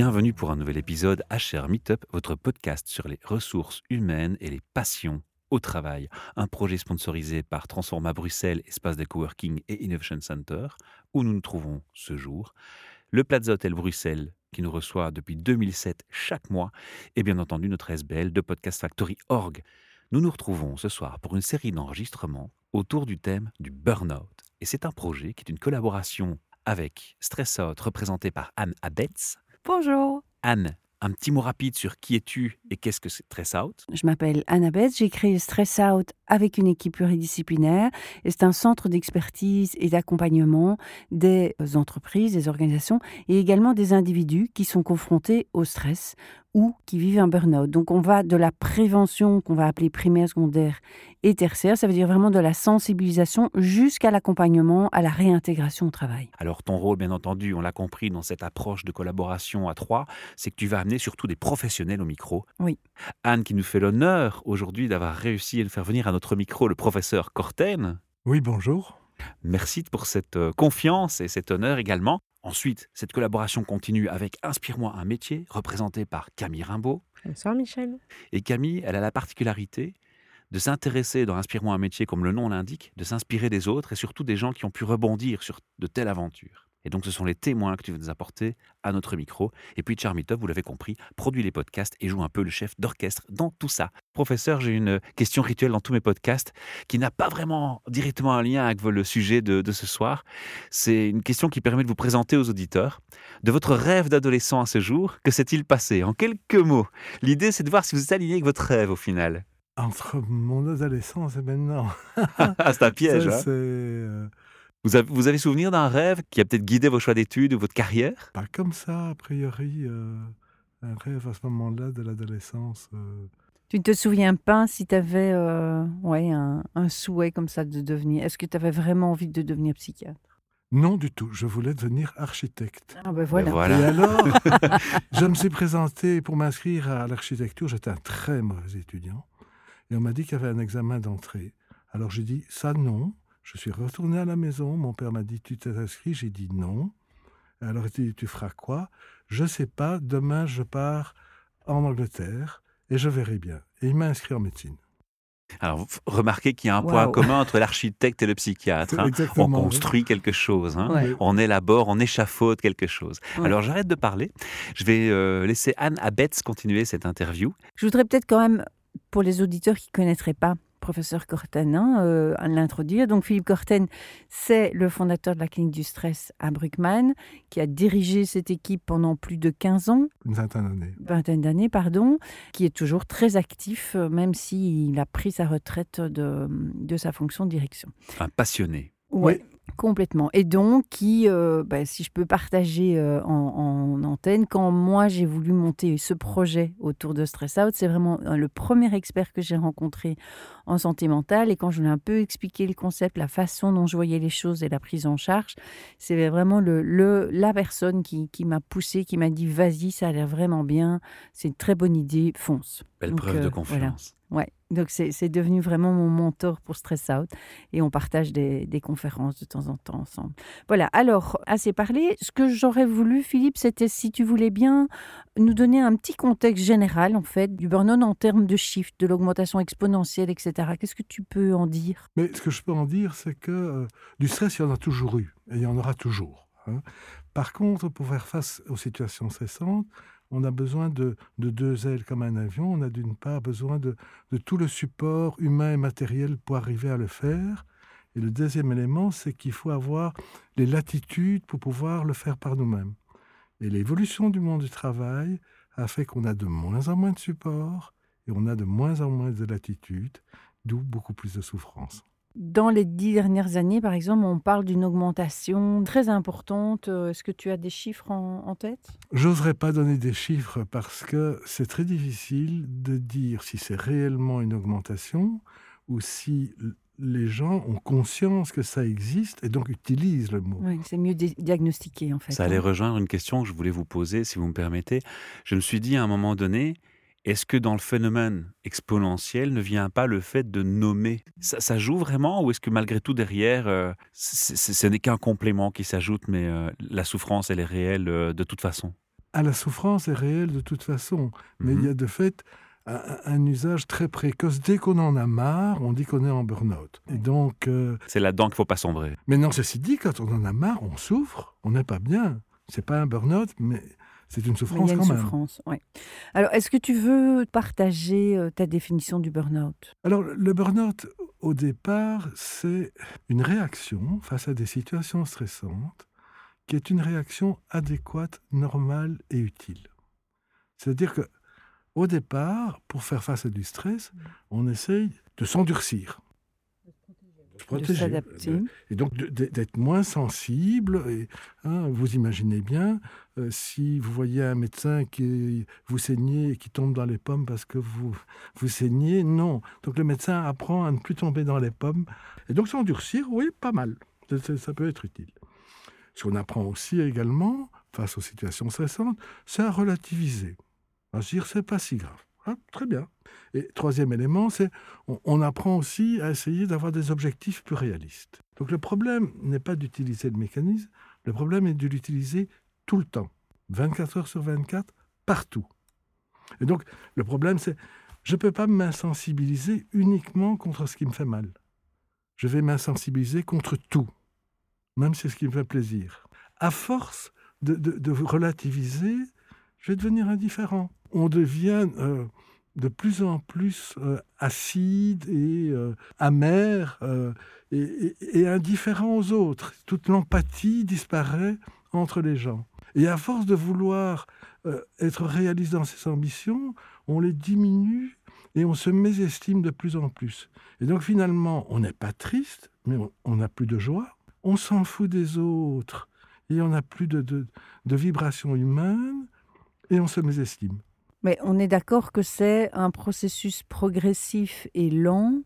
Bienvenue pour un nouvel épisode HR Meetup, votre podcast sur les ressources humaines et les passions au travail. Un projet sponsorisé par Transforma Bruxelles, espace de coworking et Innovation Center, où nous nous trouvons ce jour. Le Plaza Hotel Bruxelles, qui nous reçoit depuis 2007 chaque mois, et bien entendu notre SBL de Podcast Factory Org. Nous nous retrouvons ce soir pour une série d'enregistrements autour du thème du burn-out. Et c'est un projet qui est une collaboration avec Stress Out, représenté par Anne Abetz. Bonjour. Anne, un petit mot rapide sur qui es-tu et qu'est-ce que c'est Stress Out? Je m'appelle Annabeth, j'ai créé Stress Out avec une équipe pluridisciplinaire et c'est un centre d'expertise et d'accompagnement des entreprises, des organisations et également des individus qui sont confrontés au stress ou qui vivent un burn-out. Donc on va de la prévention qu'on va appeler primaire, secondaire et tertiaire, ça veut dire vraiment de la sensibilisation jusqu'à l'accompagnement, à la réintégration au travail. Alors ton rôle, bien entendu, on l'a compris dans cette approche de collaboration à trois, c'est que tu vas amener surtout des professionnels au micro. Oui. Anne qui nous fait l'honneur aujourd'hui d'avoir réussi à nous faire venir à notre micro le professeur Corten. Oui, bonjour. Merci pour cette euh, confiance et cet honneur également. Ensuite, cette collaboration continue avec Inspire-moi un métier, représenté par Camille Rimbaud. Bonsoir Michel. Et Camille, elle a la particularité de s'intéresser dans Inspire-moi un métier, comme le nom l'indique, de s'inspirer des autres et surtout des gens qui ont pu rebondir sur de telles aventures. Et donc, ce sont les témoins que tu veux nous apporter à notre micro. Et puis, Charmitov, vous l'avez compris, produit les podcasts et joue un peu le chef d'orchestre dans tout ça. Professeur, j'ai une question rituelle dans tous mes podcasts qui n'a pas vraiment directement un lien avec le sujet de, de ce soir. C'est une question qui permet de vous présenter aux auditeurs de votre rêve d'adolescent à ce jour. Que s'est-il passé? En quelques mots. L'idée, c'est de voir si vous êtes aligné avec votre rêve au final. Entre mon adolescence et maintenant. Ah, c'est un piège. Ça, hein. Euh, vous, avez, vous avez souvenir d'un rêve qui a peut-être guidé vos choix d'études ou votre carrière? Pas comme ça, a priori, euh, un rêve à ce moment-là de l'adolescence. euh, Tu ne te souviens pas si tu avais ouais, un, un souhait comme ça de devenir... Est-ce que tu avais vraiment envie de devenir psychiatre? Non, du tout. Je voulais devenir architecte. Ah ben voilà. Ben voilà. Et alors, je me suis présenté pour m'inscrire à l'architecture. J'étais un très mauvais étudiant. Et on m'a dit qu'il y avait un examen d'entrée. Alors j'ai dit, ça non. Je suis retourné à la maison. Mon père m'a dit, tu t'es inscrit J'ai dit non. Alors il dit, tu feras quoi Je sais pas. Demain, je pars en Angleterre et je verrai bien. Et il m'a inscrit en médecine. Alors, remarquez qu'il y a un point commun entre l'architecte et le psychiatre. hein. On oui. construit quelque chose, hein. Ouais. on élabore, on échafaude quelque chose. Ouais. Alors, j'arrête de parler. Je vais euh, laisser Anne Abetz continuer cette interview. Je voudrais peut-être quand même, pour les auditeurs qui ne connaîtraient pas professeur Corten, hein, euh, à l'introduire. Donc Philippe Corten, c'est le fondateur de la clinique du stress à Bruckmann, qui a dirigé cette équipe pendant plus de 15 ans, Une vingtaine d'années. vingtaine d'années, pardon, qui est toujours très actif, euh, même s'il a pris sa retraite de, de sa fonction de direction. Un passionné. Ouais, complètement. Et donc, qui, euh, bah, si je peux partager euh, en, en antenne, quand moi j'ai voulu monter ce projet autour de Stress Out, c'est vraiment euh, le premier expert que j'ai rencontré en santé mentale. Et quand je lui ai un peu expliqué le concept, la façon dont je voyais les choses et la prise en charge, c'est vraiment le, le- la personne qui, qui m'a poussé, qui m'a dit vas-y, ça a l'air vraiment bien, c'est une très bonne idée, fonce. Belle Donc, preuve euh, de voilà. confiance. Ouais, donc c'est devenu vraiment mon mentor pour Stress Out et on partage des, des conférences de temps en temps ensemble. Voilà, alors, assez parlé. Ce que j'aurais voulu, Philippe, c'était si tu voulais bien nous donner un petit contexte général, en fait, du burn-on en termes de chiffres, de l'augmentation exponentielle, etc. Qu'est-ce que tu peux en dire? Mais ce que je peux en dire, c'est que euh, du stress, il y en a toujours eu, et il y en aura toujours. hein. Par contre, pour faire face aux situations stressantes, on a besoin de, de deux ailes comme un avion. On a d'une part besoin de, de tout le support humain et matériel pour arriver à le faire. Et le deuxième élément, c'est qu'il faut avoir les latitudes pour pouvoir le faire par nous-mêmes. Et l'évolution du monde du travail a fait qu'on a de moins en moins de support et on a de moins en moins de latitudes, d'où beaucoup plus de souffrance. Dans les dix dernières années, par exemple, on parle d'une augmentation très importante. Euh, Est-ce que tu as des chiffres en, en tête? J'oserais pas donner des chiffres parce que c'est très difficile de dire si c'est réellement une augmentation ou si les gens ont conscience que ça existe et donc utilisent le mot. Oui, c'est mieux di- diagnostiqué, en fait. Ça allait hein. rejoindre une question que je voulais vous poser, si vous me permettez. Je me suis dit à un moment donné, est-ce que dans le phénomène exponentiel ne vient pas le fait de nommer? Ça, ça joue vraiment ou est-ce que malgré tout derrière, euh, ce n'est qu'un complément qui s'ajoute, mais euh, la souffrance, elle est réelle euh, de toute façon? À la souffrance est réelle de toute façon, mais il y a de fait un, un usage très précoce. Dès qu'on en a marre, on dit qu'on est en burn-out. Et donc, C'est là-dedans qu'il ne faut pas sombrer. maintenant, ceci dit, quand on en a marre, on souffre, on n'est pas bien. C'est pas un burn-out, mais c'est une souffrance une quand même. souffrance, ouais. Alors, est-ce que tu veux partager euh, ta définition du burn-out? Alors, le burn-out, au départ, c'est une réaction face à des situations stressantes qui est une réaction adéquate, normale et utile. C'est-à-dire que, au départ, pour faire face à du stress, on essaye de s'endurcir. De se De protéger. Et donc d'être moins sensible. Et, hein, vous imaginez bien, euh, si vous voyez un médecin qui vous saignez et qui tombe dans les pommes parce que vous, vous saignez, non. Donc le médecin apprend à ne plus tomber dans les pommes. Et donc s'endurcir, oui, pas mal. Ça- ça- ça peut être utile. Ce qu'on apprend aussi également, face aux situations stressantes, c'est à relativiser. À se dire, c'est pas si grave. Ah, très bien. Et troisième élément, c'est on, apprend aussi à essayer d'avoir des objectifs plus réalistes. Donc le problème n'est pas d'utiliser le mécanisme, le problème est de l'utiliser tout le temps, 24 heures sur 24, partout. Et donc le problème, c'est je ne peux pas m'insensibiliser uniquement contre ce qui me fait mal. Je vais m'insensibiliser contre tout, même si c'est ce qui me fait plaisir. À force de- de relativiser, je vais devenir indifférent. On devient euh, de plus en plus euh, acide et euh, amer et, indifférent aux autres. Toute l'empathie disparaît entre les gens. Et à force de vouloir être réaliste dans ses ambitions, on les diminue et on se mésestime de plus en plus. Et donc finalement, on n'est pas triste, mais on- on n'a plus de joie. On s'en fout des autres et on n'a plus de, de, de vibrations humaines et on se mésestime. Mais on est d'accord que c'est un processus progressif et lent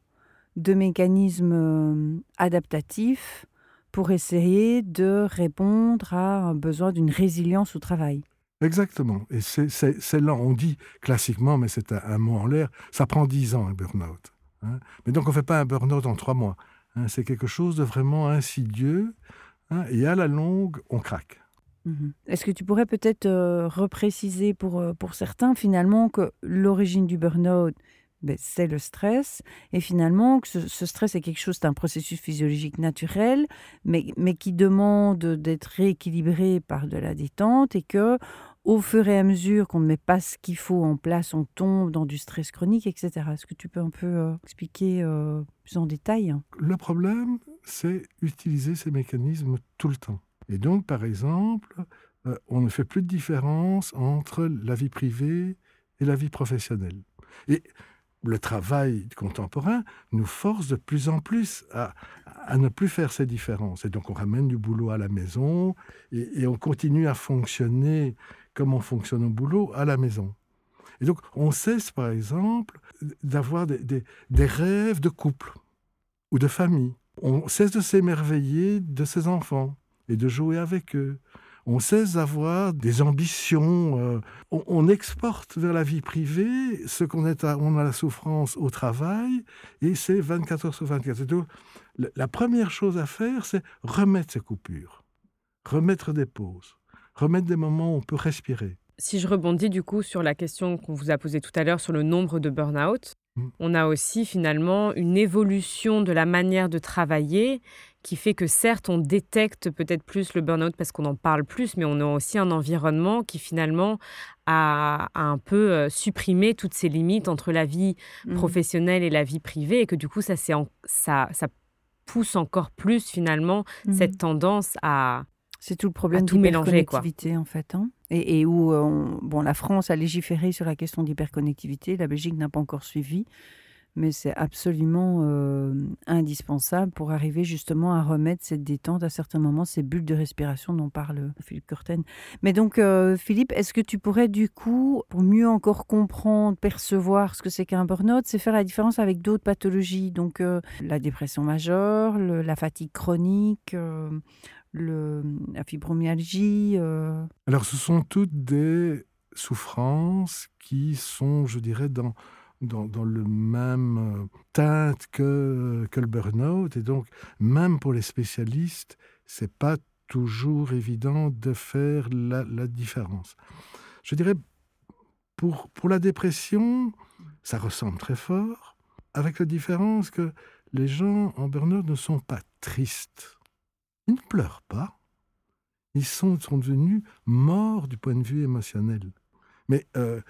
de mécanismes euh, adaptatifs pour essayer de répondre à un besoin d'une résilience au travail. Exactement. Et c'est- lent. On dit classiquement, mais c'est un, mot en l'air, ça prend 10 ans un burn-out. hein. Mais donc on ne fait pas un burn-out en trois mois. hein. C'est quelque chose de vraiment insidieux. hein, et à la longue, on craque. Mhm. Est-ce que tu pourrais peut-être euh, repréciser pour, euh, pour certains finalement que l'origine du burn-out, ben, c'est le stress, et finalement que ce, ce stress est quelque chose, c'est un processus physiologique naturel, mais, mais qui demande d'être rééquilibré par de la détente, et que au fur et à mesure qu'on ne met pas ce qu'il faut en place, on tombe dans du stress chronique, etc. Est-ce que tu peux un peu euh, expliquer plus en détail? Le problème, c'est utiliser ces mécanismes tout le temps. Et donc, par exemple, euh, on ne fait plus de différence entre la vie privée et la vie professionnelle. Et le travail contemporain nous force de plus en plus à, ne plus faire ces différences. Et donc, on ramène du boulot à la maison et, on continue à fonctionner comme on fonctionne au boulot à la maison. Et donc, on cesse, par exemple, d'avoir des rêves de couple ou de famille. On cesse de s'émerveiller de ses enfants et de jouer avec eux. On cesse d'avoir des ambitions. euh, on, on exporte vers la vie privée ce qu'on est à, on a la souffrance au travail et c'est 24 heures sur 24. Et donc, la- la première chose à faire, c'est remettre ces coupures, remettre des pauses, remettre des moments où on peut respirer. Si je rebondis du coup sur la question qu'on vous a posée tout à l'heure sur le nombre de burn-out, Mm. on a aussi finalement une évolution de la manière de travailler qui fait que certes on détecte peut-être plus le burn-out parce qu'on en parle plus, mais on a aussi un environnement qui finalement a, a un peu euh, supprimé toutes ces limites entre la vie Mhm. professionnelle et la vie privée et que du coup ça, en- ça, ça pousse encore plus finalement Mhm. cette tendance à... C'est tout le problème tout mélanger, quoi. en fait. hein. Et, et où, euh, on- bon, la France a légiféré sur la question d'hyperconnectivité, la Belgique n'a pas encore suivi, mais c'est absolument euh, indispensable pour arriver justement à remettre cette détente à certains moments, ces bulles de respiration dont parle Philippe Curten. Mais donc, euh, Philippe, est-ce que tu pourrais du coup, pour mieux encore comprendre, percevoir ce que c'est qu'un burn-out, c'est faire la différence avec d'autres pathologies, donc euh, la dépression majeure, la fatigue chronique, euh, la fibromyalgie. euh, Alors, ce sont toutes des souffrances qui sont, je dirais, dans, dans, le même euh, teinte que, que le burn-out. Et donc, même pour les spécialistes, c'est pas toujours évident de faire la, la différence. Je dirais, pour, pour la dépression, ça ressemble très fort, avec la différence que les gens en burn-out ne sont pas tristes. Ils ne pleurent pas. Ils sont, sont devenus morts du point de vue émotionnel. Mais euh,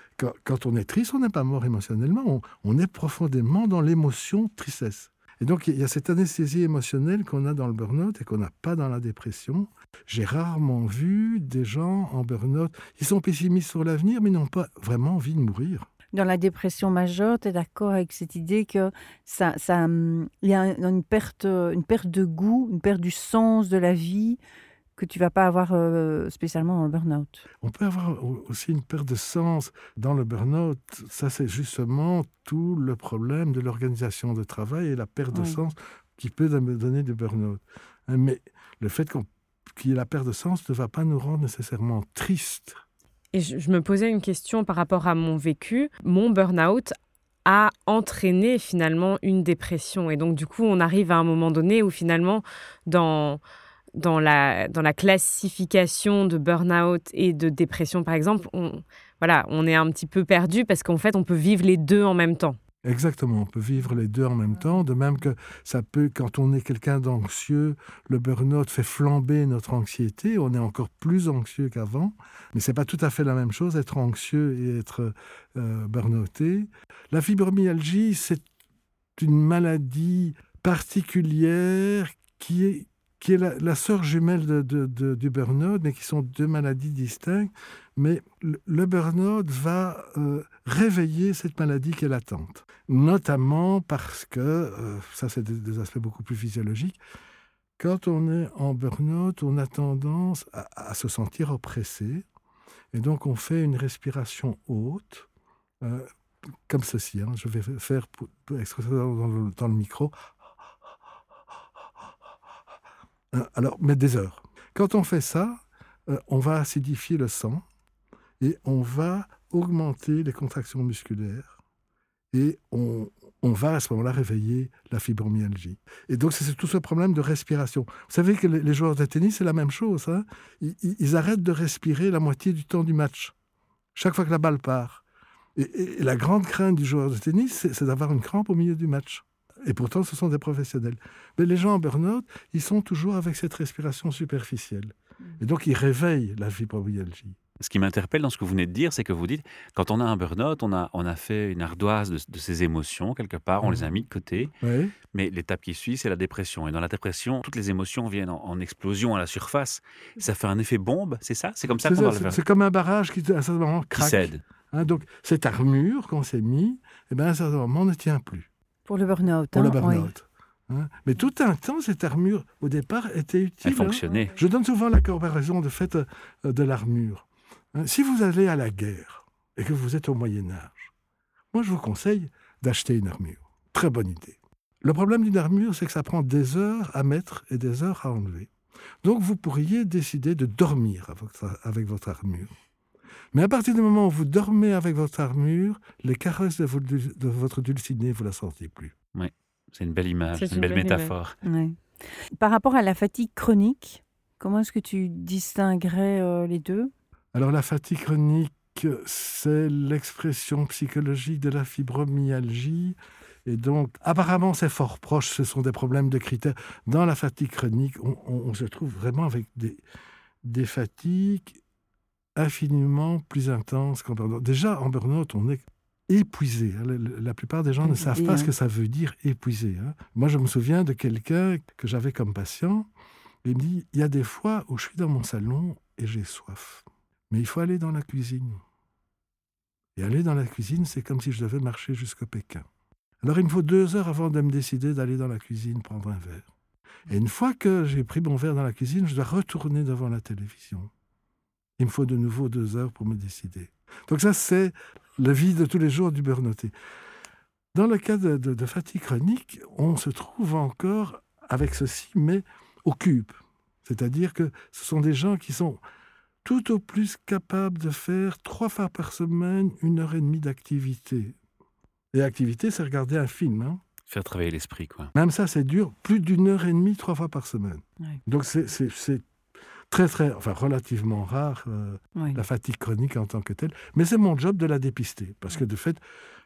quand, on est triste, on n'est pas mort émotionnellement, on, est profondément dans l'émotion tristesse. Et donc, il y a cette anesthésie émotionnelle qu'on a dans le burn-out et qu'on n'a pas dans la dépression. J'ai rarement vu des gens en burn-out, ils sont pessimistes sur l'avenir, mais n'ont pas vraiment envie de mourir dans la dépression majeure, tu es d'accord avec cette idée que ça, ça, il y a une perte, une perte de goût, une perte du sens de la vie que tu vas pas avoir euh, spécialement dans le burn-out. On peut avoir aussi une perte de sens dans le burn-out. Ça, c'est justement tout le problème de l'organisation de travail et la perte de sens qui peut donner du burn-out. Mais le fait qu'il y ait la perte de sens ne va pas nous rendre nécessairement tristes. Et je, je me posais une question par rapport à mon vécu. Mon burn-out a entraîné finalement une dépression. Et donc, du coup, on arrive à un moment donné où finalement, dans dans la, dans la classification de burn-out et de dépression, par exemple, on, voilà, on est un petit peu perdu parce qu'en fait, on peut vivre les deux en même temps. Exactement, on peut vivre les deux en même temps, de même que ça peut, quand on est quelqu'un d'anxieux, le burn-out fait flamber notre anxiété, on est encore plus anxieux qu'avant, mais c'est pas tout à fait la même chose, être anxieux et être euh, burn-outé. La fibromyalgie, c'est une maladie particulière qui est qui est la, sœur jumelle du burn-out, mais qui sont deux maladies distinctes. Mais le, burn-out va euh, réveiller cette maladie qui est latente, notamment parce que, euh, ça c'est des, aspects beaucoup plus physiologiques, quand on est en burn-out, on a tendance à, se sentir oppressé, et donc on fait une respiration haute, euh, comme ceci. Hein. Je vais faire pour, pour dans, dans le micro. Euh, alors, mais des heures. Quand on fait ça, euh, on va acidifier le sang et on va augmenter les contractions musculaires et on, va à ce moment-là réveiller la fibromyalgie. Et donc, c'est tout ce problème de respiration. Vous savez que les, joueurs de tennis, c'est la même chose. Hein ils, arrêtent de respirer la moitié du temps du match, chaque fois que la balle part. Et la grande crainte du joueur de tennis, c'est d'avoir une crampe au milieu du match. Et pourtant, ce sont des professionnels. Mais les gens en burn-out, ils sont toujours avec cette respiration superficielle. Et donc, ils réveillent la fibromyalgie. Ce qui m'interpelle dans ce que vous venez de dire, c'est que vous dites, quand on a un burn-out, on a, on a fait une ardoise de, de ses émotions, quelque part, on mmh. les a mis de côté. Oui. Mais l'étape qui suit, c'est la dépression. Et dans la dépression, toutes les émotions viennent en, en explosion à la surface. Ça fait un effet bombe, c'est ça? C'est comme ça qu'on va le faire C'est comme un barrage qui, à un certain moment, craque. Qui cède. Hein, donc, cette armure qu'on s'est mis, eh ben, à un certain moment, ne tient plus. Pour le burn-out. Pour hein, le burn-out. Oui. Hein? Mais tout un temps, cette armure, au départ, était utile. Elle fonctionnait. Hein Je donne souvent la comparaison de fait euh, de l'armure. Hein si vous allez à la guerre et que vous êtes au Moyen Âge, moi je vous conseille d'acheter une armure. Très bonne idée. Le problème d'une armure, c'est que ça prend des heures à mettre et des heures à enlever. Donc vous pourriez décider de dormir avec votre armure. Mais à partir du moment où vous dormez avec votre armure, les caresses de, votre, de votre dulcinée, vous ne la sentez plus. Oui, c'est une belle image, c'est une, une, belle, belle métaphore. Par rapport à la fatigue chronique, comment est-ce que tu distinguerais euh, les deux? Alors la fatigue chronique, c'est l'expression psychologique de la fibromyalgie. Et donc, apparemment, c'est fort proche, ce sont des problèmes de critères. Dans la fatigue chronique, on, on, on se trouve vraiment avec des, des fatigues infiniment plus intense qu'en burn-out. Déjà, en burn-out, on est épuisé. La, la plupart des gens ne savent pas ce que ça veut dire épuisé. Hein. Moi, je me souviens de quelqu'un que j'avais comme patient. Il me dit, il y a des fois où je suis dans mon salon et j'ai soif. Mais il faut aller dans la cuisine. Et aller dans la cuisine, c'est comme si je devais marcher jusqu'au Pékin. Alors il me faut deux heures avant de me décider d'aller dans la cuisine prendre un verre. Et une fois que j'ai pris mon verre dans la cuisine, je dois retourner devant la télévision. Il me faut de nouveau deux heures pour me décider. Donc ça, c'est la vie de tous les jours du burn-outé. Dans le cas de, de, de, fatigue chronique, on se trouve encore avec ceci, mais au cube. C'est-à-dire que ce sont des gens qui sont tout au plus capables de faire trois fois par semaine une heure et demie d'activité. Et activité, c'est regarder un film. Hein. Faire travailler l'esprit, quoi. Même ça, c'est dur. Plus d'une heure et demie, trois fois par semaine. Donc c'est très, très, enfin relativement rare, euh, Oui. la fatigue chronique en tant que telle. Mais c'est mon job de la dépister. Parce que de fait,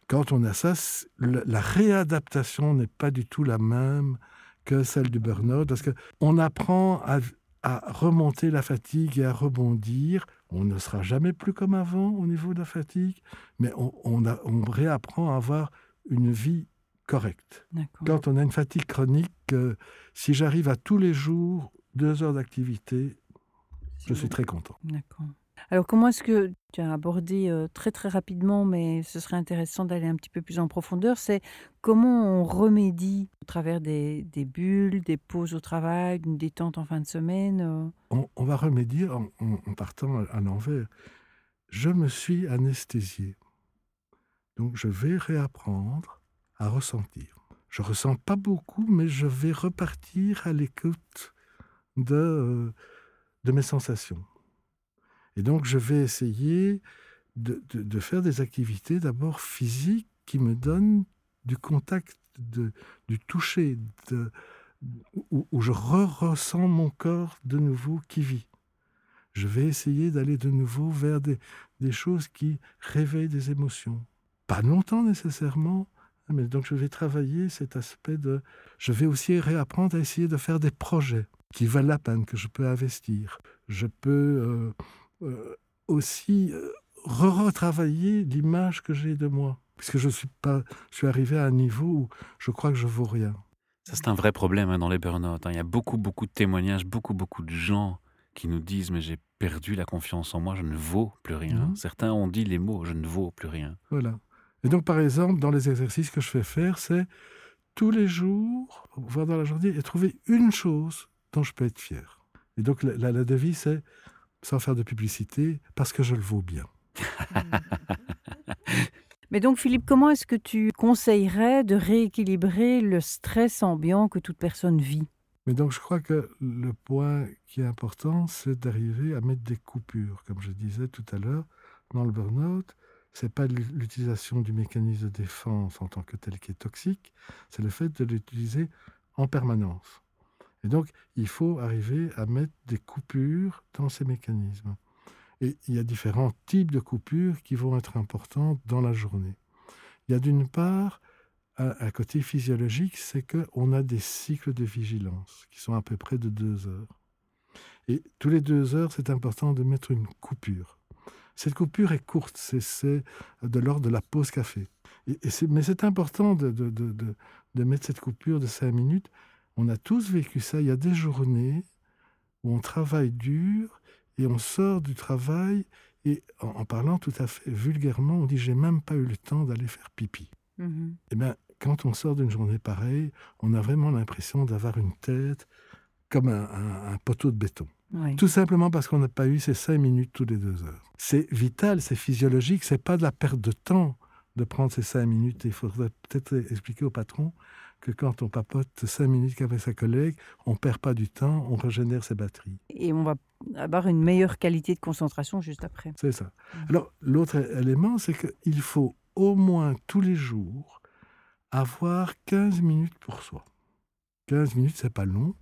quand on a ça, la réadaptation n'est pas du tout la même que celle du burn-out. Parce qu'on apprend à, à remonter la fatigue et à rebondir. On ne sera jamais plus comme avant au niveau de la fatigue, mais on, on a- on réapprend à avoir une vie correcte. Quand on a une fatigue chronique, euh, si j'arrive à tous les jours deux heures d'activité, je suis très content. D'accord. Alors, comment est-ce que tu as abordé euh, très très rapidement, mais ce serait intéressant d'aller un petit peu plus en profondeur, c'est comment on remédie au travers des, des bulles, des pauses au travail, une détente en fin de semaine euh, On, on va remédier en, en- en partant à, à l'envers. Je me suis anesthésié. Donc je vais réapprendre à ressentir. Je ressens pas beaucoup, mais je vais repartir à l'écoute de, euh, de mes sensations. Et donc je vais essayer de, de- faire des activités d'abord physiques qui me donnent du contact, de- du toucher, de, où, je re-ressens mon corps de nouveau qui vit. Je vais essayer d'aller de nouveau vers des, des choses qui réveillent des émotions. Pas longtemps nécessairement, mais donc je vais travailler cet aspect de... Je vais aussi réapprendre à essayer de faire des projets qui valent la peine, que je peux investir. Je peux euh, euh, aussi euh, re-retravailler l'image que j'ai de moi. Puisque je suis, pas, je suis arrivé à un niveau où je crois que je vaux rien. Ça, c'est un vrai problème hein, dans les burn-out. hein. Il y a beaucoup, beaucoup de témoignages, beaucoup, beaucoup de gens qui nous disent Mais j'ai perdu la confiance en moi, je ne vaux plus rien. Mhm. Certains ont dit les mots Je ne vaux plus rien. Voilà. Et donc, par exemple, dans les exercices que je fais faire, c'est tous les jours, voire dans la journée, et trouver une chose je peux être fier. Et donc, la, la, la devise, c'est, sans faire de publicité, parce que je le vaux bien. Mais donc, Philippe, comment est-ce que tu conseillerais de rééquilibrer le stress ambiant que toute personne vit? Mais donc, je crois que le point qui est important, c'est d'arriver à mettre des coupures. Comme je disais tout à l'heure, dans le burn-out, c'est pas l'utilisation du mécanisme de défense en tant que tel qui est toxique, c'est le fait de l'utiliser en permanence. Et donc, il faut arriver à mettre des coupures dans ces mécanismes. Et il y a différents types de coupures qui vont être importantes dans la journée. Il y a d'une part un, côté physiologique, c'est qu'on a des cycles de vigilance qui sont à peu près de deux heures. Et tous les deux heures, c'est important de mettre une coupure. Cette coupure est courte, c'est de l'ordre de la pause café. Mais c'est important de, mettre cette coupure de cinq minutes. On a tous vécu ça. Il y a des journées où on travaille dur et on sort du travail et en, en parlant tout à fait vulgairement, on dit j'ai même pas eu le temps d'aller faire pipi. Mm -hmm. Eh bien, quand on sort d'une journée pareille, on a vraiment l'impression d'avoir une tête comme un, un, un poteau de béton. Oui. Tout simplement parce qu'on n'a pas eu ces cinq minutes tous les deux heures. C'est vital, c'est physiologique, c'est pas de la perte de temps de prendre ces cinq minutes. Il faudrait peut-être expliquer au patron que quand on papote cinq minutes avec sa collègue, on ne perd pas du temps, on régénère ses batteries. Et on va avoir une meilleure qualité de concentration juste après. C'est ça. Alors, l'autre élément, c'est qu'il faut au moins tous les jours avoir 15 minutes pour soi. 15 minutes, c'est pas long,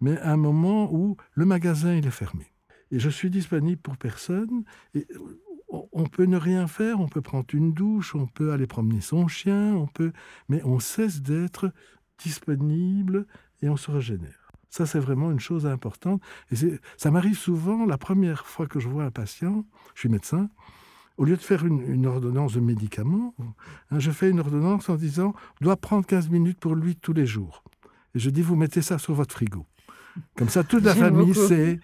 mais un moment où le magasin il est fermé. Et je suis disponible pour personne. Et on peut ne rien faire, on peut prendre une douche, on peut aller promener son chien, on peut, mais on cesse d'être disponible et on se régénère. Ça, c'est vraiment une chose importante. Et ça m'arrive souvent, la première fois que je vois un patient, je suis médecin, au lieu de faire une, une ordonnance de médicaments, hein, je fais une ordonnance en disant doit prendre 15 minutes pour lui tous les jours. Et je dis vous mettez ça sur votre frigo. Comme ça, toute la famille sait.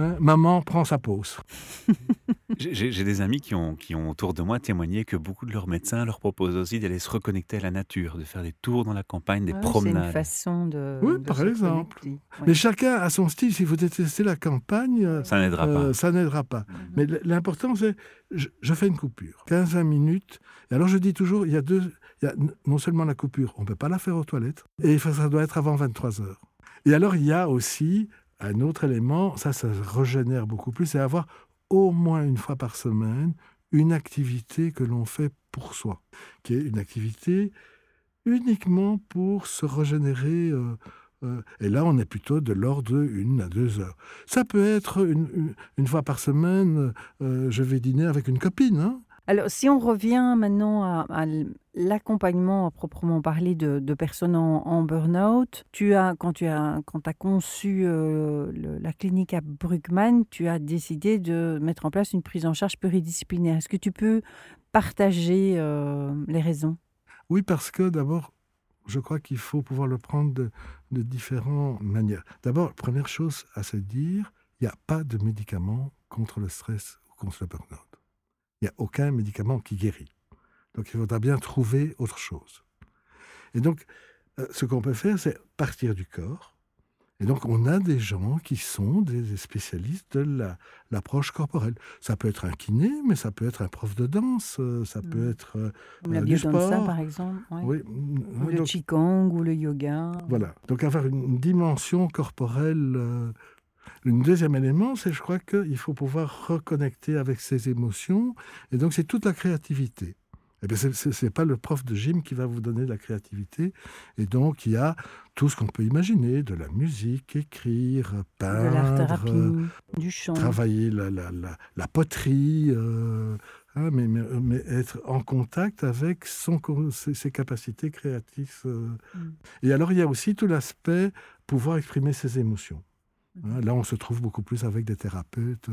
Hein, maman prend sa pause. J'ai des amis qui ont, qui ont autour de moi témoigné que beaucoup de leurs médecins leur proposent aussi d'aller se reconnecter à la nature, de faire des tours dans la campagne, des promenades. C'est une façon de. Oui, de par exemple. Oui. Mais chacun a son style. Si vous détestez la campagne, ça n'aidera euh, pas. Ça n'aidera pas. Mm -hmm. Mais l'important, c'est je, je, fais une coupure, 15-20 minutes. Et alors je dis toujours, il y a deux. Il y a non seulement la coupure, on ne peut pas la faire aux toilettes, et ça doit être avant 23 heures. Et alors il y a aussi un autre élément, ça, ça régénère beaucoup plus, c'est avoir au moins une fois par semaine une activité que l'on fait pour soi, qui est une activité uniquement pour se régénérer euh, Euh, et là, on est plutôt de l'ordre de une à deux heures. Ça peut être une, une, fois par semaine, euh, je vais dîner avec une copine. Hein. Alors, si on revient maintenant à, l'accompagnement à proprement parler de, personnes en, burn-out, tu as, quand tu as, quand as conçu euh, la clinique à Bruckmann, tu as décidé de mettre en place une prise en charge pluridisciplinaire. Est-ce que tu peux partager les raisons? Oui, parce que d'abord, je crois qu'il faut pouvoir le prendre de, différentes manières. D'abord, première chose à se dire, il n'y a pas de médicament contre le stress ou contre le burn-out. Il n'y a aucun médicament qui guérit. Donc il faudra bien trouver autre chose. Et donc, euh, ce qu'on peut faire, c'est partir du corps, et donc, on a des gens qui sont des spécialistes de l'approche corporelle. Ça peut être un kiné, mais ça peut être un prof de danse, euh, ça peut mmh. être euh, la du sport. par exemple. Oui. Ou le qigong ou le yoga. Voilà. Donc, avoir une dimension corporelle. Euh, le deuxième élément, c'est je crois qu'il faut pouvoir reconnecter avec ses émotions. Et donc, c'est toute la créativité. Eh bien, ce n'est pas le prof de gym qui va vous donner de la créativité. Et donc, il y a tout ce qu'on peut imaginer, de la musique, écrire, peindre, euh, du chant. travailler la, la, la, poterie, euh, hein, mais, mais, être en contact avec son, ses, capacités créatives. Euh. Mm. Et alors, il y a aussi tout l'aspect pouvoir exprimer ses émotions. Hein. là, on se trouve beaucoup plus avec des thérapeutes.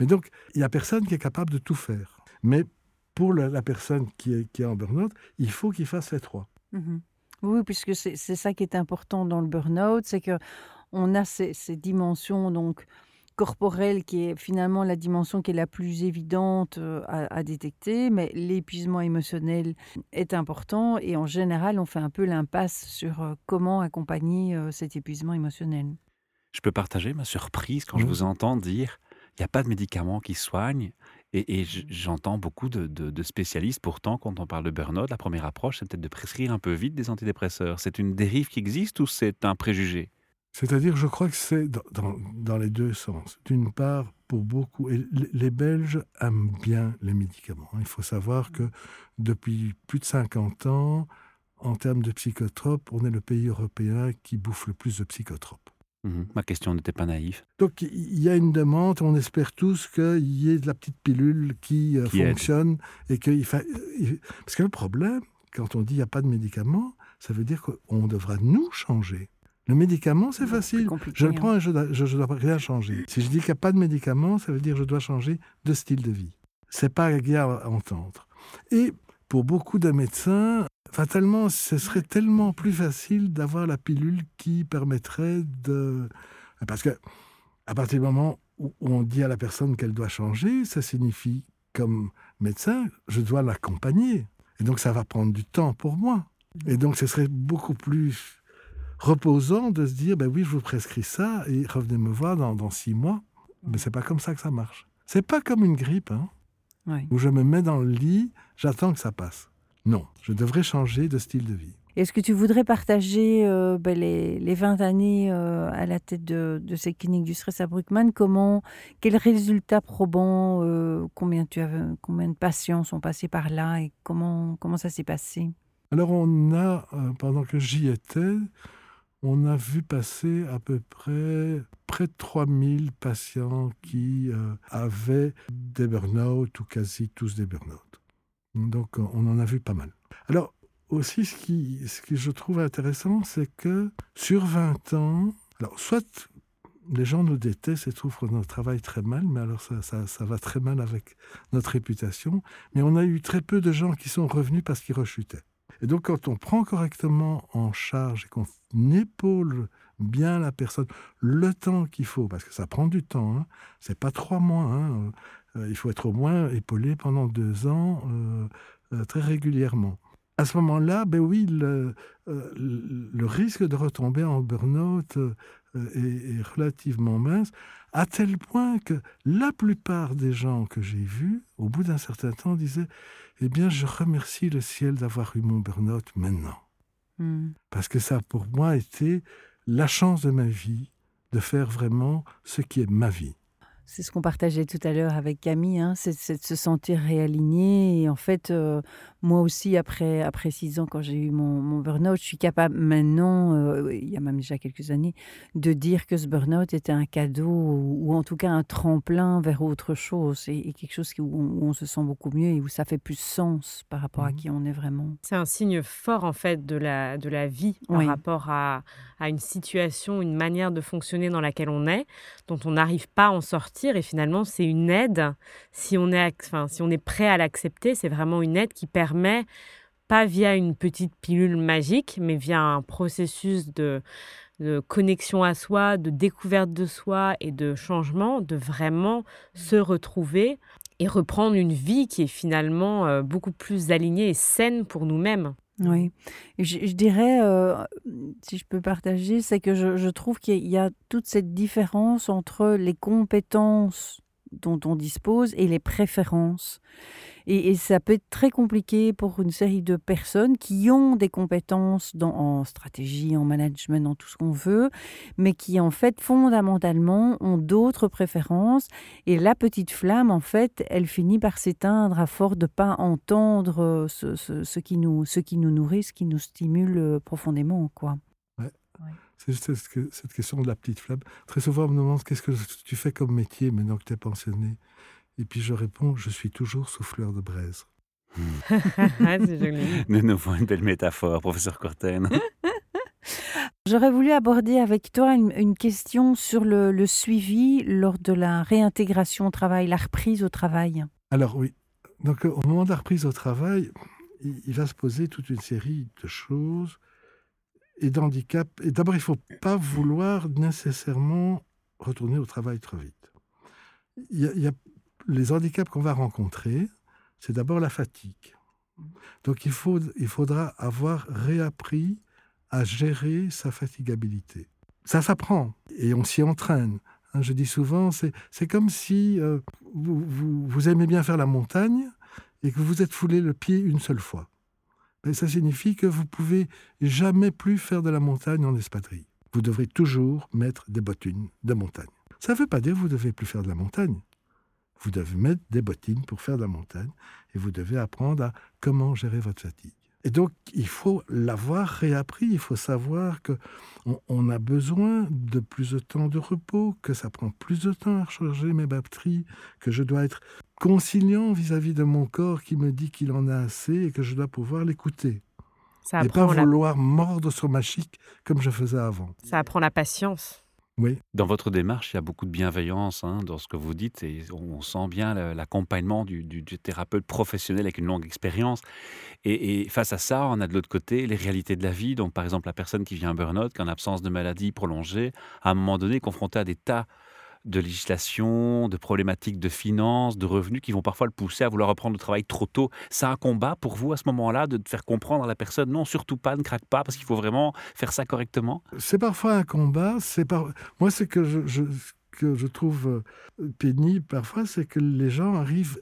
Mais donc, il n'y a personne qui est capable de tout faire. Mais pour la, personne qui est, qui est en burn-out, il faut qu'il fasse les trois. Mhm. Oui, puisque c'est ça qui est important dans le burn-out, c'est que on a ces, dimensions donc corporelles qui est finalement la dimension qui est la plus évidente euh, à, détecter, mais l'épuisement émotionnel est important et en général, on fait un peu l'impasse sur euh, comment accompagner euh, cet épuisement émotionnel. Je peux partager ma surprise quand je vous entends dire il n'y a pas de médicaments qui soignent. Et, j'entends beaucoup de, spécialistes, pourtant, quand on parle de burn-out, la première approche, c'est peut-être de prescrire un peu vite des antidépresseurs. C'est une dérive qui existe ou c'est un préjugé? C'est-à-dire, je crois que c'est dans, les deux sens. D'une part, pour beaucoup, et les Belges aiment bien les médicaments. Il faut savoir que depuis plus de 50 ans, en termes de psychotropes, on est le pays européen qui bouffe le plus de psychotropes. Mhm. Ma question n'était pas naïve. Donc il y a une demande, on espère tous qu'il y ait de la petite pilule qui, euh, fonctionne et qu'il fa... parce que le problème, quand on dit il n'y a pas de médicament, ça veut dire qu'on devra nous changer. Le médicament, c'est facile. Je le prends et je ne dois rien changer. Si je dis qu'il n'y a pas de médicament, ça veut dire que je dois changer de style de vie. C'est pas agréable à entendre. Et pour beaucoup de médecins, fatalement, ce serait tellement plus facile d'avoir la pilule qui permettrait de... Parce que à partir du moment où on dit à la personne qu'elle doit changer, ça signifie, comme médecin, je dois l'accompagner. Et donc, ça va prendre du temps pour moi. Et donc, ce serait beaucoup plus reposant de se dire, ben oui, je vous prescris ça et revenez me voir dans, six mois. Mais c'est pas comme ça que ça marche. C'est pas comme une grippe, hein, où je me mets dans le lit, j'attends que ça passe. Non, je devrais changer de style de vie. Est-ce que tu voudrais partager euh, ben, les, les, 20 années euh, à la tête de, de, ces cliniques du stress à Bruckmann? Comment, quels résultats probants euh, combien, tu as, combien de patients sont passés par là et comment, comment ça s'est passé? Alors, on a, pendant que j'y étais, on a vu passer à peu près près de 3000 patients qui avaient des burn-out ou quasi tous des burn-out. Donc on en a vu pas mal. Alors aussi, ce qui, ce que je trouve intéressant, c'est que sur 20 ans, alors soit les gens nous détestent et trouvent notre travail très mal, mais alors ça, ça, va très mal avec notre réputation. Mais on a eu très peu de gens qui sont revenus parce qu'ils rechutaient. Et donc quand on prend correctement en charge et qu'on épaule bien la personne, le temps qu'il faut, parce que ça prend du temps, hein, c'est pas trois mois, hein, il faut être au moins épaulé pendant deux ans euh, euh, très régulièrement. À ce moment-là, ben oui, le, risque de retomber en burn-out est, relativement mince, à tel point que la plupart des gens que j'ai vus, au bout d'un certain temps, disaient Eh bien, je remercie le ciel d'avoir eu mon burn-out maintenant. Hmm. Parce que ça, pour moi, été la chance de ma vie de faire vraiment ce qui est ma vie. C'est ce qu'on partageait tout à l'heure avec Camille, hein, c'est de se sentir réaligné. Et en fait, euh, moi aussi, après, après six ans, quand j'ai eu mon, mon burn-out, je suis capable maintenant, euh, il y a même déjà quelques années, de dire que ce burn-out était un cadeau ou, en tout cas un tremplin vers autre chose et, quelque chose où on, se sent beaucoup mieux et où ça fait plus sens par rapport à mmh qui on est vraiment. C'est un signe fort en fait de la, de la vie par rapport à, à une situation, une manière de fonctionner dans laquelle on est, dont on n'arrive pas à en sortir et finalement c'est une aide si on est enfin, si on est prêt à l'accepter c'est vraiment une aide qui permet pas via une petite pilule magique mais via un processus de, de connexion à soi de découverte de soi et de changement de vraiment se retrouver et reprendre une vie qui est finalement euh, beaucoup plus alignée et saine pour nous-mêmes. Oui, je, dirais, euh, si je peux partager, c'est que je, je trouve qu'il y a toute cette différence entre les compétences dont on dispose et les préférences. Et, ça peut être très compliqué pour une série de personnes qui ont des compétences dans, en stratégie, en management, dans tout ce qu'on veut, mais qui en fait fondamentalement ont d'autres préférences. Et la petite flamme, en fait, elle finit par s'éteindre à force de pas entendre ce, ce, qui nous, ce qui nous nourrit, ce qui nous stimule euh, profondément, quoi. C'est juste cette question de la petite flamme. Très souvent, on me demande qu'est-ce que tu fais comme métier maintenant que tu es pensionné? Et puis je réponds, je suis toujours souffleur de braise. c'est joli. Nous avons une belle métaphore, professeur Corten. J'aurais voulu aborder avec toi une, question sur le, suivi lors de la réintégration au travail, la reprise au travail. Alors oui, donc au moment de la reprise au travail, il, va se poser toute une série de choses et d'handicaps. Et d'abord, il ne faut pas vouloir nécessairement retourner au travail trop vite. Il y il y a les handicaps qu'on va rencontrer, c'est d'abord la fatigue. Donc il, faut, il faudra avoir réappris à gérer sa fatigabilité. Ça s'apprend et on s'y entraîne. Hein, je dis souvent, c'est comme si euh, vous, vous, aimez bien faire la montagne et que vous vous êtes foulé le pied une seule fois. Mais ça signifie que vous pouvez jamais plus faire de la montagne en espadrille. Vous devrez toujours mettre des bottines de montagne. Ça ne veut pas dire que vous ne devez plus faire de la montagne. Vous devez mettre des bottines pour faire de la montagne et vous devez apprendre à comment gérer votre fatigue. Et donc, il faut l'avoir réappris. Il faut savoir que on, a besoin de plus de temps de repos, que ça prend plus de temps à recharger mes batteries, que je dois être conciliant vis-à-vis de mon corps qui me dit qu'il en a assez et que je dois pouvoir l'écouter. Et pas vouloir mordre sur ma chic comme je faisais avant. Ça apprend la patience. Dans votre démarche, il y a beaucoup de bienveillance hein, dans ce que vous dites et on sent bien l'accompagnement du, thérapeute professionnel avec une longue expérience. Et, face à ça, on a de l'autre côté les réalités de la vie. Donc, par exemple, la personne qui vient un burn-out, qui en absence de maladie prolongée, à un moment donné, confrontée à des tas de législation, de problématiques de finances, de revenus qui vont parfois le pousser à vouloir reprendre le travail trop tôt. C'est un combat pour vous à ce moment-là de faire comprendre à la personne non, surtout pas, ne craque pas, parce qu'il faut vraiment faire ça correctement? C'est parfois un combat. C'est par... Moi, ce que je, que je trouve euh, pénible parfois, c'est que les gens arrivent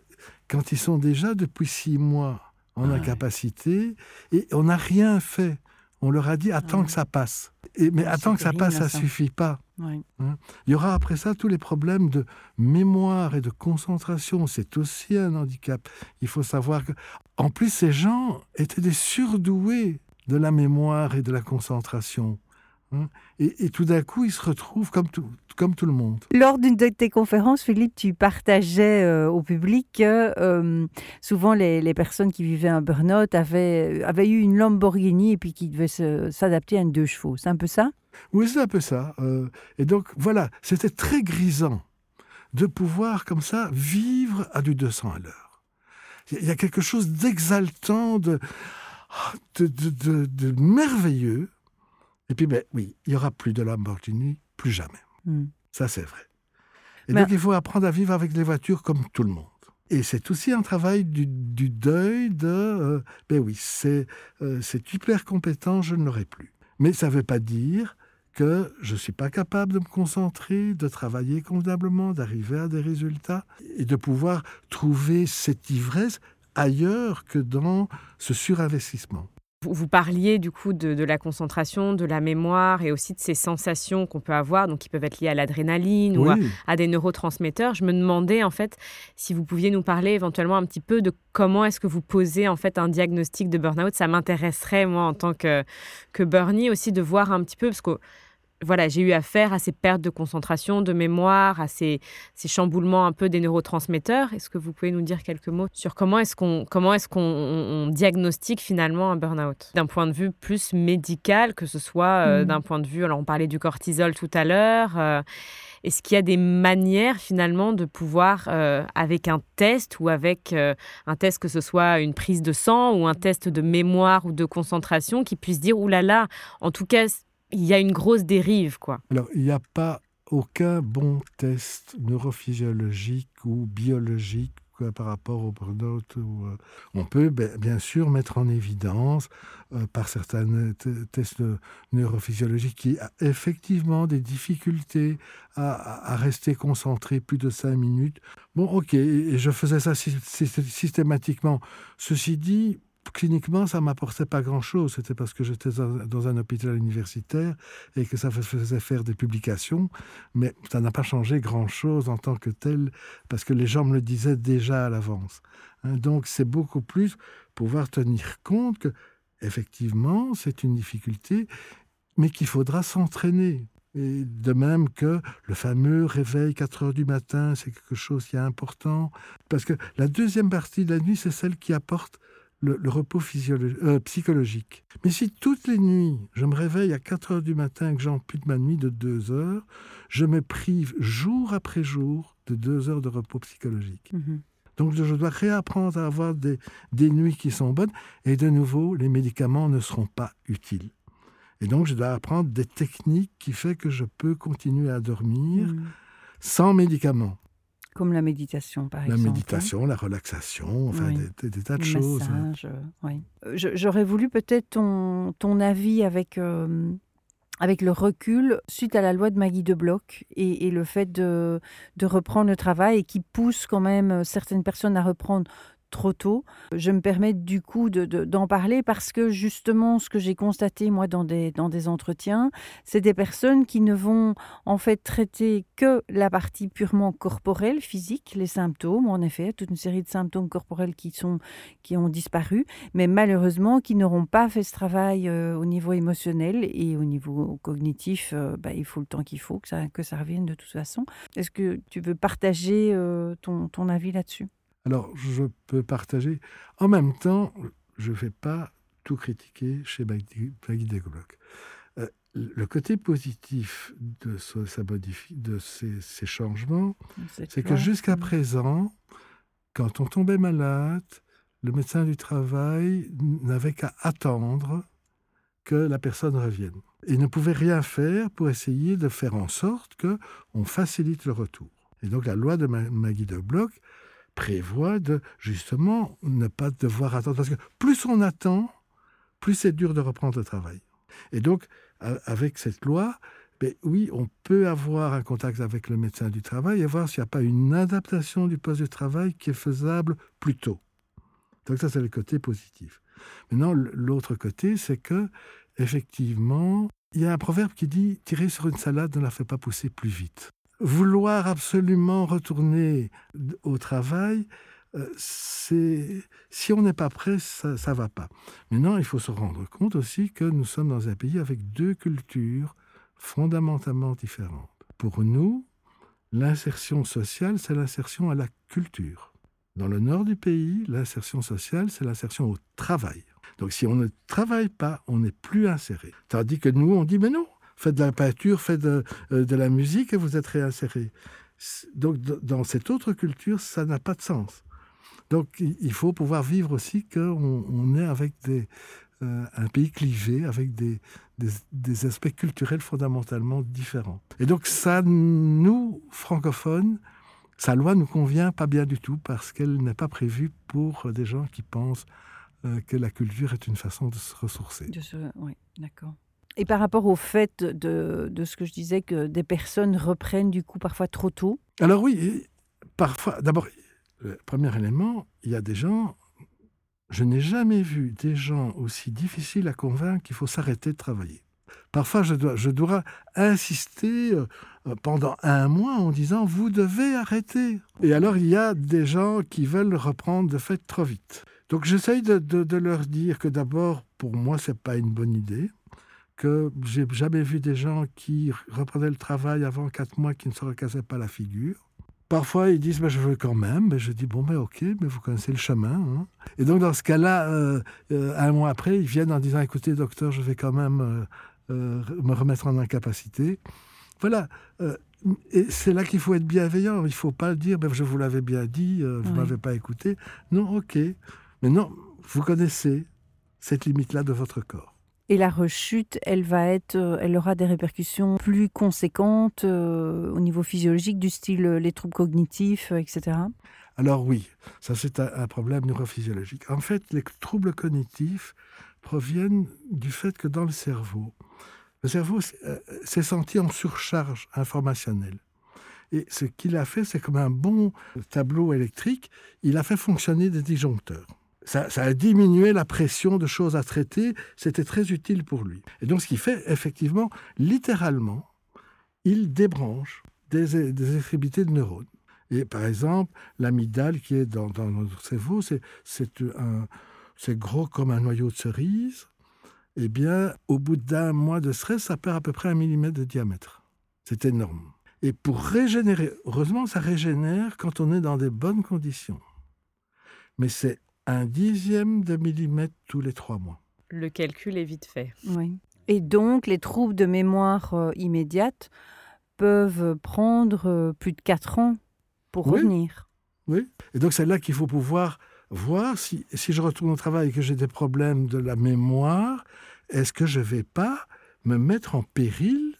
quand ils sont déjà depuis six mois en incapacité et on n'a rien fait. On leur a dit attends que ça passe. Et, mais attends que ça passe, ça, ne suffit pas. Hein. Il y aura après ça tous les problèmes de mémoire et de concentration. C'est aussi un handicap. Il faut savoir que, en plus, ces gens étaient des surdoués de la mémoire et de la concentration. Hein. Et, tout d'un coup, ils se retrouvent comme tout, comme tout le monde. Lors d'une de tes conférences, Philippe, tu partageais euh, au public que euh, souvent les, personnes qui vivaient un burn-out avaient, avaient eu une Lamborghini et puis qui devaient s'adapter à une deux chevaux. C'est un peu ça? Oui, c'est un peu ça. Euh, et donc, voilà, c'était très grisant de pouvoir, comme ça, vivre à du 200 à l'heure. Il y a quelque chose d'exaltant, de, de, de, merveilleux. Et puis, ben, oui, il n'y aura plus de Lamborghini, plus jamais. Hmm. Ça, c'est vrai. Et donc, il faut apprendre à vivre avec les voitures comme tout le monde. Et c'est aussi un travail du, deuil de, euh, ben oui, c'est euh, hyper compétent, je ne l'aurai plus. Mais ça ne veut pas dire que je ne suis pas capable de me concentrer, de travailler convenablement, d'arriver à des résultats et de pouvoir trouver cette ivresse ailleurs que dans ce surinvestissement. Vous parliez du coup de, de, la concentration, de la mémoire et aussi de ces sensations qu'on peut avoir, donc qui peuvent être liées à l'adrénaline oui. ou à, à, des neurotransmetteurs. Je me demandais en fait si vous pouviez nous parler éventuellement un petit peu de comment est-ce que vous posez en fait un diagnostic de burn-out. Ça m'intéresserait moi en tant que, que Bernie aussi de voir un petit peu parce que voilà, j'ai eu affaire à ces pertes de concentration, de mémoire, à ces, ces chamboulements un peu des neurotransmetteurs. Est-ce que vous pouvez nous dire quelques mots sur comment est-ce qu'on comment est-ce qu'on on diagnostique finalement un burn-out? D'un point de vue plus médical, que ce soit euh, mmh. d'un point de vue, alors on parlait du cortisol tout à l'heure. Euh, est-ce qu'il y a des manières finalement de pouvoir, euh, avec un test ou avec euh, un test que ce soit une prise de sang ou un test de mémoire ou de concentration, qui puisse dire, oulala, là là, en tout cas, il y a une grosse dérive, quoi. Alors, il n'y a pas aucun bon test neurophysiologique ou biologique par rapport au burn-out. Ou, euh, on peut ben, bien sûr mettre en évidence euh, par certains tests neurophysiologiques qui a effectivement des difficultés à, à, rester concentré plus de cinq minutes. Bon, ok, et je faisais ça systématiquement. Ceci dit, cliniquement, ça m'apportait pas grand-chose. C'était parce que j'étais dans un hôpital universitaire et que ça faisait faire des publications, mais ça n'a pas changé grand-chose en tant que tel, parce que les gens me le disaient déjà à l'avance. Hein. Donc, c'est beaucoup plus pouvoir tenir compte que, effectivement, c'est une difficulté, mais qu'il faudra s'entraîner. Et de même que le fameux réveil 4 heures du matin, c'est quelque chose qui est important. Parce que la deuxième partie de la nuit, c'est celle qui apporte le, le repos euh, psychologique. Mais si toutes les nuits, je me réveille à 4 heures du matin et que j'ampute ma nuit de 2 heures, je me prive jour après jour de 2 heures de repos psychologique. Mmh. Donc je dois réapprendre à avoir des, des nuits qui sont bonnes. Et de nouveau, les médicaments ne seront pas utiles. Et donc je dois apprendre des techniques qui font que je peux continuer à dormir mmh. sans médicaments. Comme la méditation, par la exemple. La méditation, la relaxation, enfin oui. des, des, des, tas de Le choses. Massage, hein. oui. J'aurais voulu peut-être ton, ton avis avec, euh, avec le recul suite à la loi de Maggie de Bloch et, et le fait de, de reprendre le travail et qui pousse quand même certaines personnes à reprendre trop tôt. Je me permets du coup d'en de, de, parler parce que justement ce que j'ai constaté moi dans des, entretiens, c'est des personnes qui ne vont en fait traiter que la partie purement corporelle, physique, les symptômes, en effet, toute une série de symptômes corporels qui, ont disparu, mais malheureusement qui n'auront pas fait ce travail euh, au niveau émotionnel et au niveau cognitif, euh, bah, il faut le temps qu'il faut que ça, que ça revienne de toute façon. Est-ce que tu veux partager euh, ton avis là-dessus? Alors, je peux partager. En même temps, je ne vais pas tout critiquer chez Maggie Deglock. Euh, le côté positif de, ce, de ces, ces, changements, c'est que jusqu'à présent, quand on tombait malade, le médecin du travail n'avait qu'à attendre que la personne revienne. Il ne pouvait rien faire pour essayer de faire en sorte que on facilite le retour. Et donc la loi de Maggie de Bloch prévoit de justement ne pas devoir attendre. Parce que plus on attend, plus c'est dur de reprendre le travail. Et donc, avec cette loi, ben oui, on peut avoir un contact avec le médecin du travail et voir s'il n'y a pas une adaptation du poste de travail qui est faisable plus tôt. Donc ça, c'est le côté positif. Maintenant, l'autre côté, c'est que effectivement, il y a un proverbe qui dit tirer sur une salade ne la fait pas pousser plus vite vouloir absolument retourner au travail, euh, c'est si on n'est pas prêt, ça ne va pas. Maintenant, il faut se rendre compte aussi que nous sommes dans un pays avec deux cultures fondamentalement différentes. Pour nous, l'insertion sociale, c'est l'insertion à la culture. Dans le nord du pays, l'insertion sociale, c'est l'insertion au travail. Donc si on ne travaille pas, on n'est plus inséré. Tandis que nous, on dit, mais non, faites de la peinture, faites de, euh, de la musique et vous êtes réinséré. Donc, dans cette autre culture, ça n'a pas de sens. Donc, il faut pouvoir vivre aussi qu'on on est avec euh, un pays clivé, avec des, aspects culturels fondamentalement différents. Et donc, ça, nous, francophones, sa loi nous convient pas bien du tout parce qu'elle n'est pas prévue pour des gens qui pensent euh, que la culture est une façon de se ressourcer. De se... Oui, d'accord. Et par rapport au fait de, de, ce que je disais, que des personnes reprennent du coup parfois trop tôt? Alors oui, parfois, d'abord, le premier élément, il y a des gens, je n'ai jamais vu des gens aussi difficiles à convaincre qu'il faut s'arrêter de travailler. Parfois, je dois, je dois insister euh, pendant un mois en disant vous devez arrêter. Et alors, il y a des gens qui veulent reprendre de fait trop vite. Donc, j'essaye de, de, leur dire que d'abord, pour moi, c'est pas une bonne idée que j'ai jamais vu des gens qui reprenaient le travail avant quatre mois qui ne se recassaient pas la figure. Parfois, ils disent, bah, je veux quand même. Mais je dis, bon, ben ok, mais vous connaissez le chemin. Hein. Et donc, dans ce cas-là, euh, euh, un mois après, ils viennent en disant, écoutez, docteur, je vais quand même euh, me remettre en incapacité. Voilà. et c'est là qu'il faut être bienveillant. Il ne faut pas dire, ben, je vous l'avais bien dit, vous ne m'avez pas écouté. Non, ok. Mais non, vous connaissez cette limite-là de votre corps. Et la rechute, elle va être, euh, elle aura des répercussions plus conséquentes euh, au niveau physiologique, du style euh, les troubles cognitifs, etc. Alors oui, ça c'est un, problème neurophysiologique. En fait, les troubles cognitifs proviennent du fait que dans le cerveau, le cerveau s'est senti en surcharge informationnelle. Et ce qu'il a fait, c'est comme un bon tableau électrique, il a fait fonctionner des disjoncteurs ça, a diminué la pression de choses à traiter, c'était très utile pour lui. Et donc ce qu'il fait, effectivement, littéralement, il débranche des, des extrémités de neurones. Et par exemple, l'amygdale qui est dans, notre cerveau, c'est gros comme un noyau de cerise. Eh bien, au bout d'un mois de stress, ça perd à peu près un millimètre de diamètre. C'est énorme. Et pour régénérer, heureusement, ça régénère quand on est dans des bonnes conditions. Mais c'est un dixième de millimètre tous les trois mois. Le calcul est vite fait. Oui. Et donc, les troubles de mémoire euh, immédiate peuvent prendre euh, plus de quatre ans pour revenir. Oui. Et donc, c'est là qu'il faut pouvoir voir si, si je retourne au travail et que j'ai des problèmes de la mémoire, est-ce que je ne vais pas me mettre en péril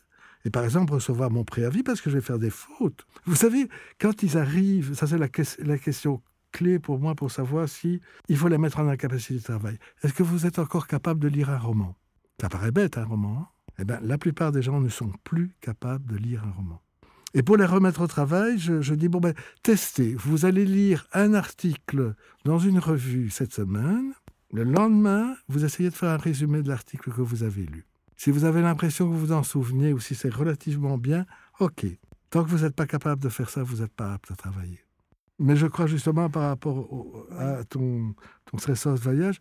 et par exemple recevoir mon préavis parce que je vais faire des fautes? Vous savez, quand ils arrivent, ça c'est la, la question clé pour moi pour savoir si il faut les mettre en incapacité de travail. Est-ce que vous êtes encore capable de lire un roman? Ça paraît bête, un roman. Hein? Eh bien, la plupart des gens ne sont plus capables de lire un roman. Et pour les remettre au travail, je, dis, bon, ben, testez. Vous allez lire un article dans une revue cette semaine. Le lendemain, vous essayez de faire un résumé de l'article que vous avez lu. Si vous avez l'impression que vous vous en souvenez ou si c'est relativement bien, OK. Tant que vous n'êtes pas capable de faire ça, vous n'êtes pas apte à travailler. Mais je crois justement par rapport à ton, ton stressant voyage,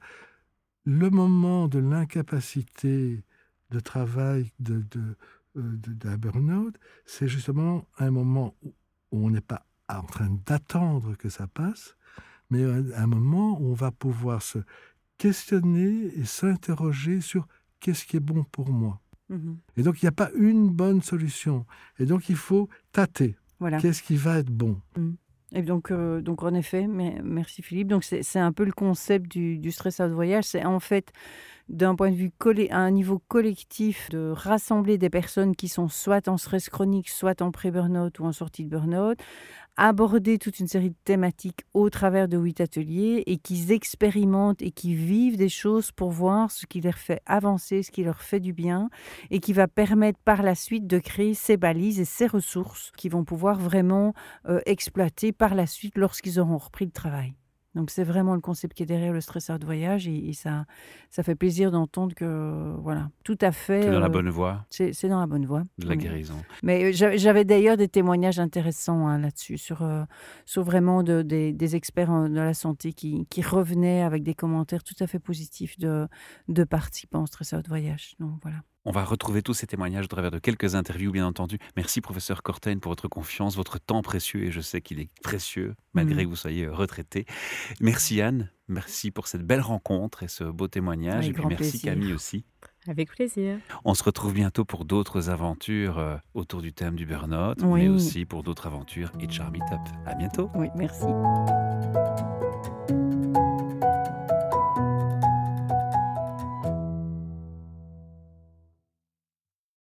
le moment de l'incapacité de travail de, de, euh, d'un burn-out, c'est justement un moment où, on n'est pas en train d'attendre que ça passe, mais un, moment où on va pouvoir se questionner et s'interroger sur qu'est-ce qui est bon pour moi. Mmh et donc, il n'y a pas une bonne solution. Et donc, il faut tâter. Voilà. Qu'est-ce qui va être bon? Mmh. Et donc, euh, donc en effet, merci Philippe. Donc c'est un peu le concept du, du stress out voyage. C'est en fait d'un point de vue à un niveau collectif de rassembler des personnes qui sont soit en stress chronique, soit en pré-burnout ou en sortie de burnout, aborder toute une série de thématiques au travers de huit ateliers et qu'ils expérimentent et qui vivent des choses pour voir ce qui leur fait avancer, ce qui leur fait du bien et qui va permettre par la suite de créer ces balises et ces ressources qui vont pouvoir vraiment euh, exploiter par la suite lorsqu'ils auront repris le travail. Donc c'est vraiment le concept qui est derrière le stresseur de voyage et, ça, ça fait plaisir d'entendre que voilà, tout à fait. C'est dans la euh, bonne voie. C'est dans la bonne voie. De la guérison. Mais euh, j'avais d'ailleurs des témoignages intéressants hein, là-dessus sur, euh, sur vraiment de, des, experts de la santé qui, qui, revenaient avec des commentaires tout à fait positifs de, de participants au stresseur de voyage. Donc voilà. On va retrouver tous ces témoignages au travers de quelques interviews, bien entendu. Merci, professeur Corten, pour votre confiance, votre temps précieux, et je sais qu'il est précieux, malgré mm. que vous soyez euh, retraité. Merci, Anne. Merci pour cette belle rencontre et ce beau témoignage. et puis merci, Camille, aussi. Avec plaisir. On se retrouve bientôt pour d'autres aventures euh, autour du thème du burn-out, mais aussi pour d'autres aventures et Charmy Up. À bientôt. Oui, merci.